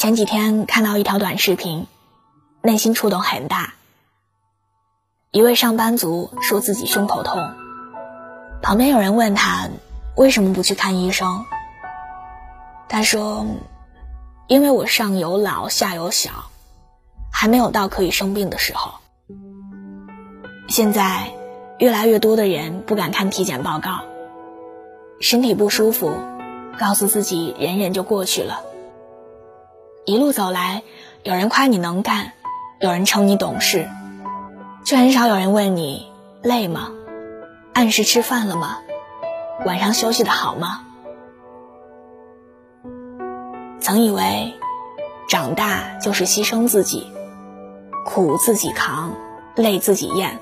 前几天看到一条短视频，内心触动很大。一位上班族说自己胸口痛，旁边有人问他为什么不去看医生，他说：“因为我上有老下有小，还没有到可以生病的时候。”现在，越来越多的人不敢看体检报告，身体不舒服，告诉自己忍忍就过去了。一路走来，有人夸你能干，有人称你懂事，却很少有人问你累吗？按时吃饭了吗？晚上休息的好吗？曾以为长大就是牺牲自己，苦自己扛，累自己咽，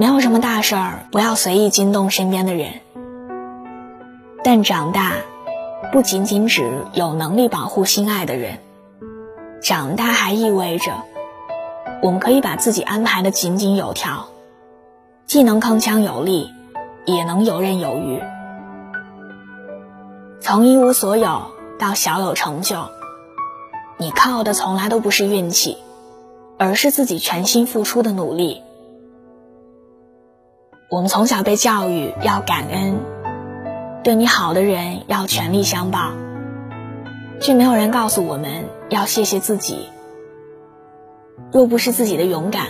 没有什么大事儿不要随意惊动身边的人。但长大。不仅仅指有能力保护心爱的人，长大还意味着我们可以把自己安排的井井有条，既能铿锵有力，也能游刃有余。从一无所有到小有成就，你靠的从来都不是运气，而是自己全心付出的努力。我们从小被教育要感恩。对你好的人要全力相报，却没有人告诉我们要谢谢自己。若不是自己的勇敢，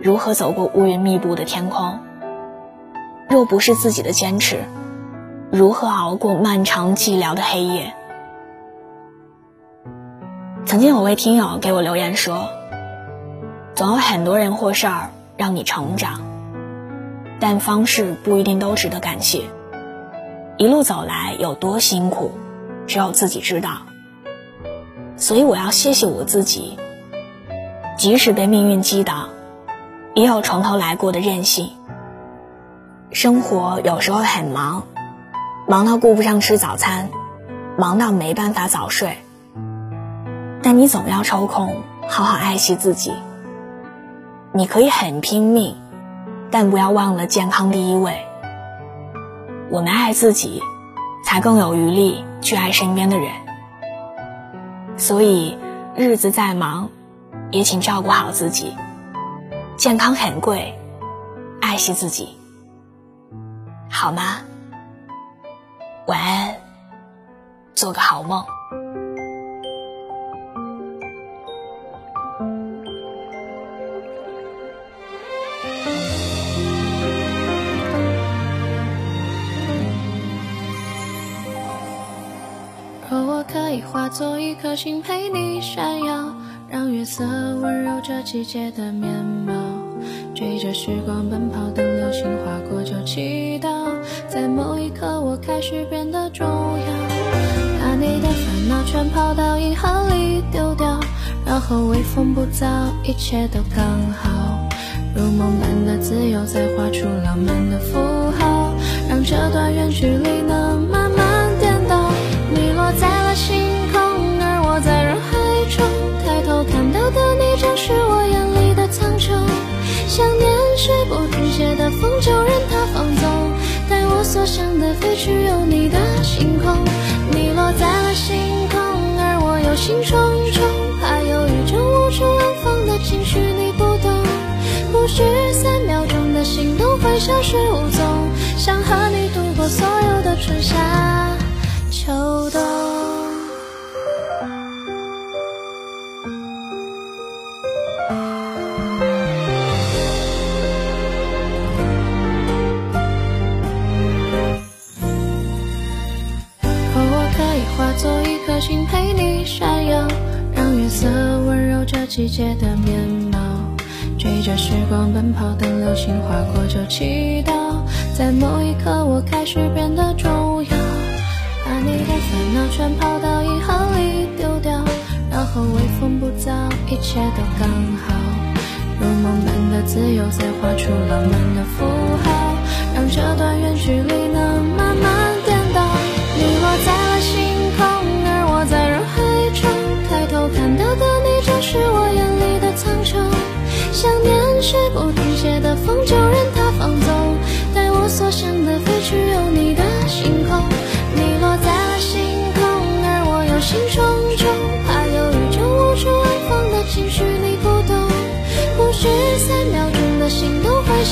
如何走过乌云密布的天空？若不是自己的坚持，如何熬过漫长寂寥的黑夜？曾经有位听友给我留言说：“总有很多人或事儿让你成长，但方式不一定都值得感谢。”一路走来有多辛苦，只有自己知道。所以我要谢谢我自己，即使被命运击倒，也有从头来过的韧性。生活有时候很忙，忙到顾不上吃早餐，忙到没办法早睡。但你总要抽空好好爱惜自己。你可以很拼命，但不要忘了健康第一位。我们爱自己，才更有余力去爱身边的人。所以，日子再忙，也请照顾好自己。健康很贵，爱惜自己，好吗？晚安，做个好梦。做一颗星陪你闪耀，让月色温柔这季节的面貌。追着时光奔跑，等流星划过就祈祷，在某一刻我开始变得重要。把你的烦恼全抛到银河里丢掉，然后微风不燥，一切都刚好。如梦般的自由，再画出浪漫的符号，让这段远距离季节的面貌。追着时光奔跑，等流星划过就祈祷，在某一刻我开始变得重要。把你的烦恼全抛到银河里丢掉，然后微风不燥，一切都刚好。如梦般的自由，再画出浪漫的符号，让这段远距离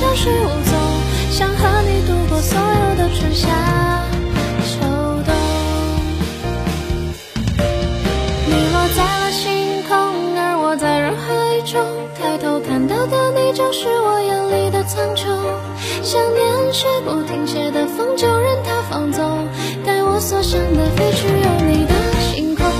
消失无踪，想和你度过所有的春夏秋冬。你落在了星空，而我在人海中，抬头看到的你就是我眼里的苍穹。想念是不停歇的风，就任它放纵，带我所想的飞去，有你的星空。